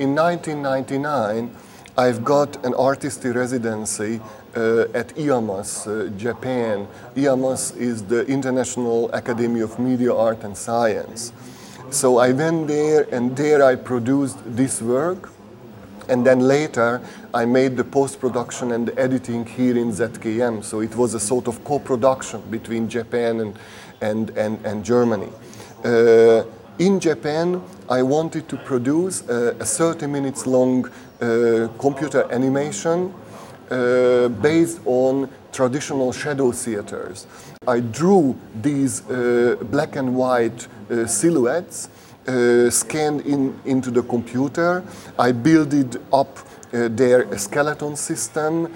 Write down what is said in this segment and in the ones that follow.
in 1999, I've got an artistry residency uh, at IAMAS, uh, Japan. IAMAS is the International Academy of Media, Art and Science. So I went there and there I produced this work. And then later I made the post-production and the editing here in ZKM. So it was a sort of co-production between Japan and, and, and, and Germany. Uh, in Japan, I wanted to produce a, a 30 minutes long uh, computer animation uh, based on traditional shadow theaters. I drew these uh, black and white uh, silhouettes uh, scanned in, into the computer. I built up uh, their skeleton system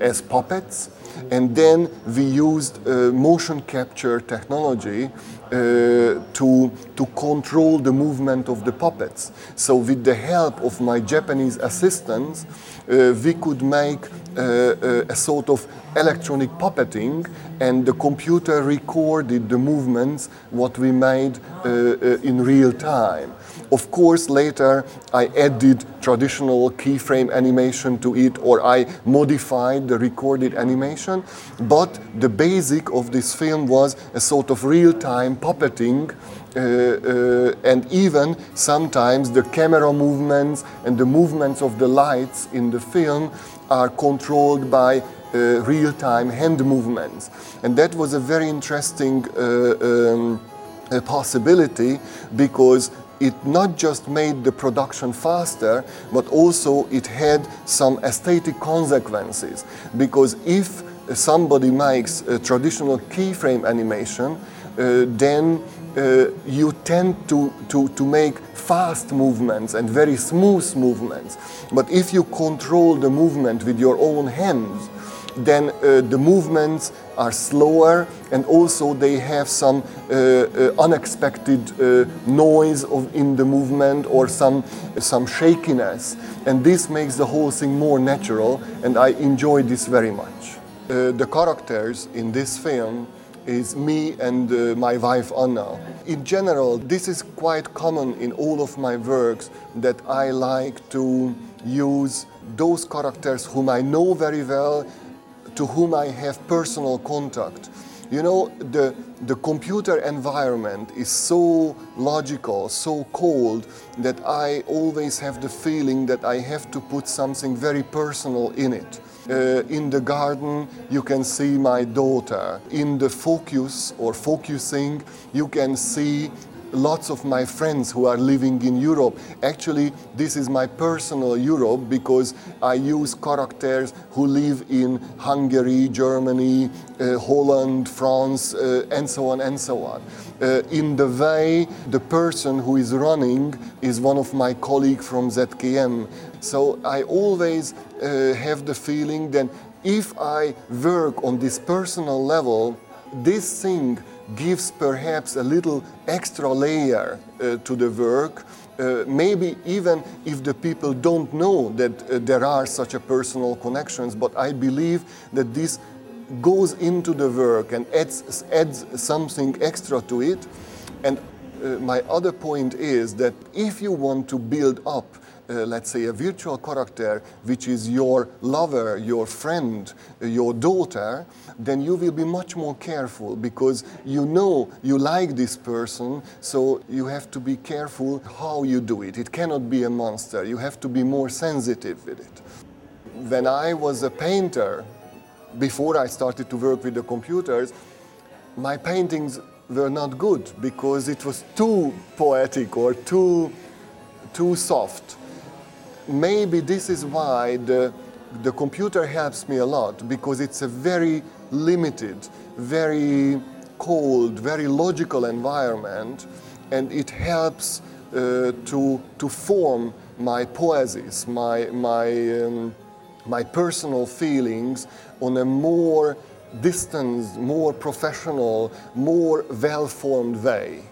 as puppets and then we used uh, motion capture technology uh, to, to control the movement of the puppets. So with the help of my Japanese assistants, uh, we could make uh, uh, a sort of electronic puppeting and the computer recorded the movements what we made uh, in real time. Of course, later I added traditional keyframe animation to it or I modified the recorded animation, but the basic of this film was a sort of puppeting uh, uh, and even sometimes the camera movements and the movements of the lights in the film are controlled by uh, real-time hand movements. And that was a very interesting uh, um, possibility because it not just made the production faster, but also it had some aesthetic consequences. Because if somebody makes a traditional keyframe animation, then uh, you tend to, to, to make fast movements and very smooth movements. But if you control the movement with your own hands, then uh, the movements are slower and also they have some uh, uh, unexpected uh, noise of, in the movement or some, some shakiness. And this makes the whole thing more natural and I enjoy this very much. Uh, the characters in this film is me and uh, my wife Anna. In general, this is quite common in all of my works that I like to use those characters whom I know very well to whom I have personal contact. You know, the, the computer environment is so logical, so cold, that I always have the feeling that I have to put something very personal in it. Uh, in the garden, you can see my daughter. In the focus or focusing, you can see lots of my friends who are living in Europe. Actually, this is my personal Europe because I use characters who live in Hungary, Germany, uh, Holland, France, uh, and so on and so on. Uh, in the way, the person who is running is one of my colleagues from ZKM. So I always uh, have the feeling that if I work on this personal level, this thing gives perhaps a little extra layer uh, to the work. Uh, maybe even if the people don't know that uh, there are such a personal connections, but I believe that this goes into the work and adds, adds something extra to it. And uh, my other point is that if you want to build up uh, let's say, a virtual character which is your lover, your friend, uh, your daughter, then you will be much more careful because you know you like this person, so you have to be careful how you do it. It cannot be a monster. You have to be more sensitive with it. When I was a painter, before I started to work with the computers, my paintings were not good because it was too poetic or too, too soft maybe this is why the, the computer helps me a lot because it's a very limited, very cold, very logical environment and it helps uh, to, to form my poesies, my, my, um, my personal feelings on a more distant, more professional, more well-formed way.